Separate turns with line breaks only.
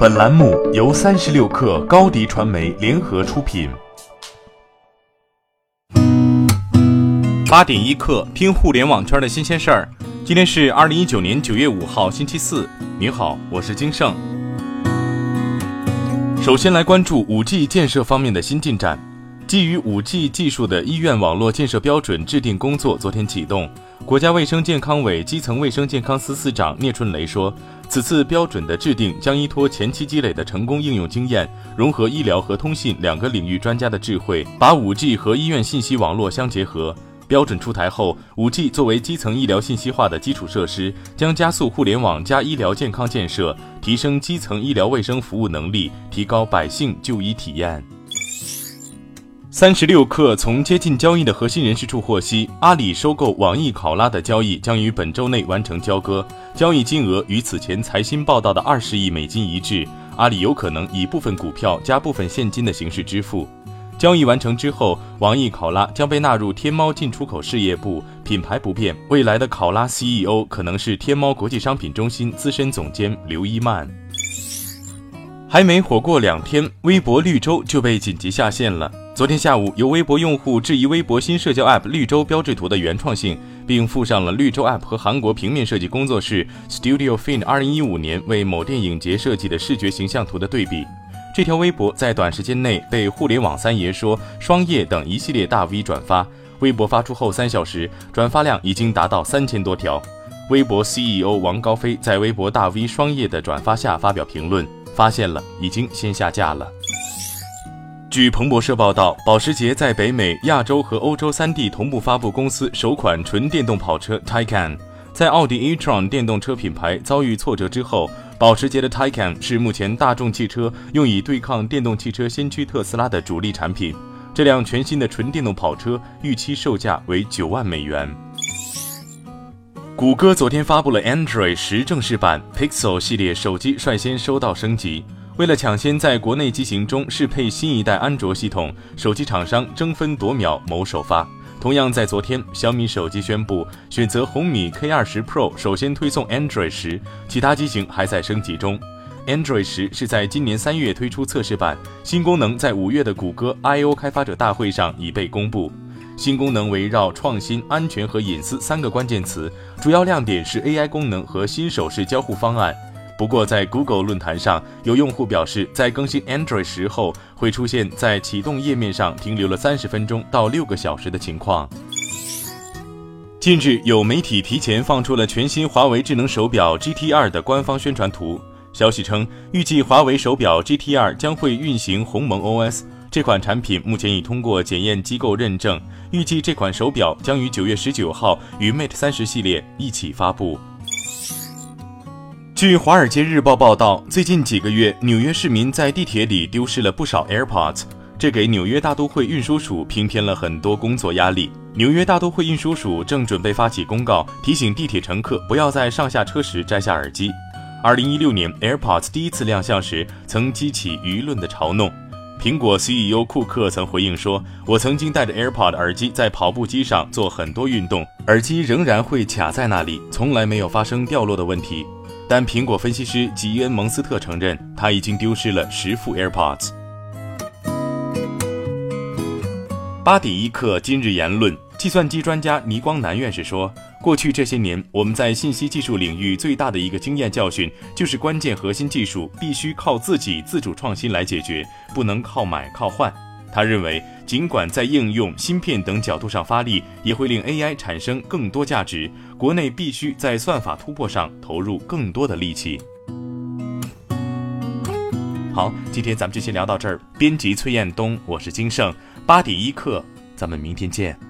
本栏目由三十六氪高低传媒联合出品。
八点一刻，听互联网圈的新鲜事儿。今天是二零一九年九月五号，星期四。您好，我是金盛。首先来关注五 G 建设方面的新进展。基于五 G 技术的医院网络建设标准制定工作昨天启动。国家卫生健康委基层卫生健康司司长聂春雷说。此次标准的制定将依托前期积累的成功应用经验，融合医疗和通信两个领域专家的智慧，把 5G 和医院信息网络相结合。标准出台后，5G 作为基层医疗信息化的基础设施，将加速互联网加医疗健康建设，提升基层医疗卫生服务能力，提高百姓就医体验。三十六氪从接近交易的核心人士处获悉，阿里收购网易考拉的交易将于本周内完成交割，交易金额与此前财新报道的二十亿美金一致。阿里有可能以部分股票加部分现金的形式支付。交易完成之后，网易考拉将被纳入天猫进出口事业部，品牌不变。未来的考拉 CEO 可能是天猫国际商品中心资深总监刘一曼。还没火过两天，微博绿洲就被紧急下线了。昨天下午，有微博用户质疑微博新社交 App 绿洲标志图的原创性，并附上了绿洲 App 和韩国平面设计工作室 Studio Fin 2015年为某电影节设计的视觉形象图的对比。这条微博在短时间内被互联网三爷说、双叶等一系列大 V 转发。微博发出后三小时，转发量已经达到三千多条。微博 CEO 王高飞在微博大 V 双叶的转发下发表评论：“发现了，已经先下架了。”据彭博社报道，保时捷在北美、亚洲和欧洲三地同步发布公司首款纯电动跑车 Taycan。在奥迪 e-tron 电动车品牌遭遇挫折之后，保时捷的 Taycan 是目前大众汽车用以对抗电动汽车先驱特斯拉的主力产品。这辆全新的纯电动跑车预期售价为九万美元。谷歌昨天发布了 Android 十正式版，Pixel 系列手机率先收到升级。为了抢先在国内机型中适配新一代安卓系统，手机厂商争分夺秒谋首发。同样在昨天，小米手机宣布选择红米 K 二十 Pro 首先推送 Android 十，其他机型还在升级中。Android 十是在今年三月推出测试版，新功能在五月的谷歌 I/O 开发者大会上已被公布。新功能围绕创新、安全和隐私三个关键词，主要亮点是 AI 功能和新手势交互方案。不过，在 Google 论坛上，有用户表示，在更新 Android 时后，会出现在启动页面上停留了三十分钟到六个小时的情况。近日，有媒体提前放出了全新华为智能手表 GT 二的官方宣传图。消息称，预计华为手表 GT 二将会运行鸿蒙 OS。这款产品目前已通过检验机构认证，预计这款手表将于九月十九号与 Mate 三十系列一起发布。据《华尔街日报》报道，最近几个月，纽约市民在地铁里丢失了不少 AirPods，这给纽约大都会运输署平添了很多工作压力。纽约大都会运输署正准备发起公告，提醒地铁乘客不要在上下车时摘下耳机。二零一六年，AirPods 第一次亮相时，曾激起舆论的嘲弄。苹果 CEO 库克曾回应说：“我曾经戴着 AirPods 耳机在跑步机上做很多运动，耳机仍然会卡在那里，从来没有发生掉落的问题。”但苹果分析师吉恩·蒙斯特承认，他已经丢失了十副 AirPods。八点一刻，今日言论：计算机专家倪光南院士说，过去这些年，我们在信息技术领域最大的一个经验教训，就是关键核心技术必须靠自己自主创新来解决，不能靠买靠换。他认为，尽管在应用、芯片等角度上发力，也会令 AI 产生更多价值。国内必须在算法突破上投入更多的力气。好，今天咱们就先聊到这儿。编辑崔彦东，我是金盛，八点一刻，咱们明天见。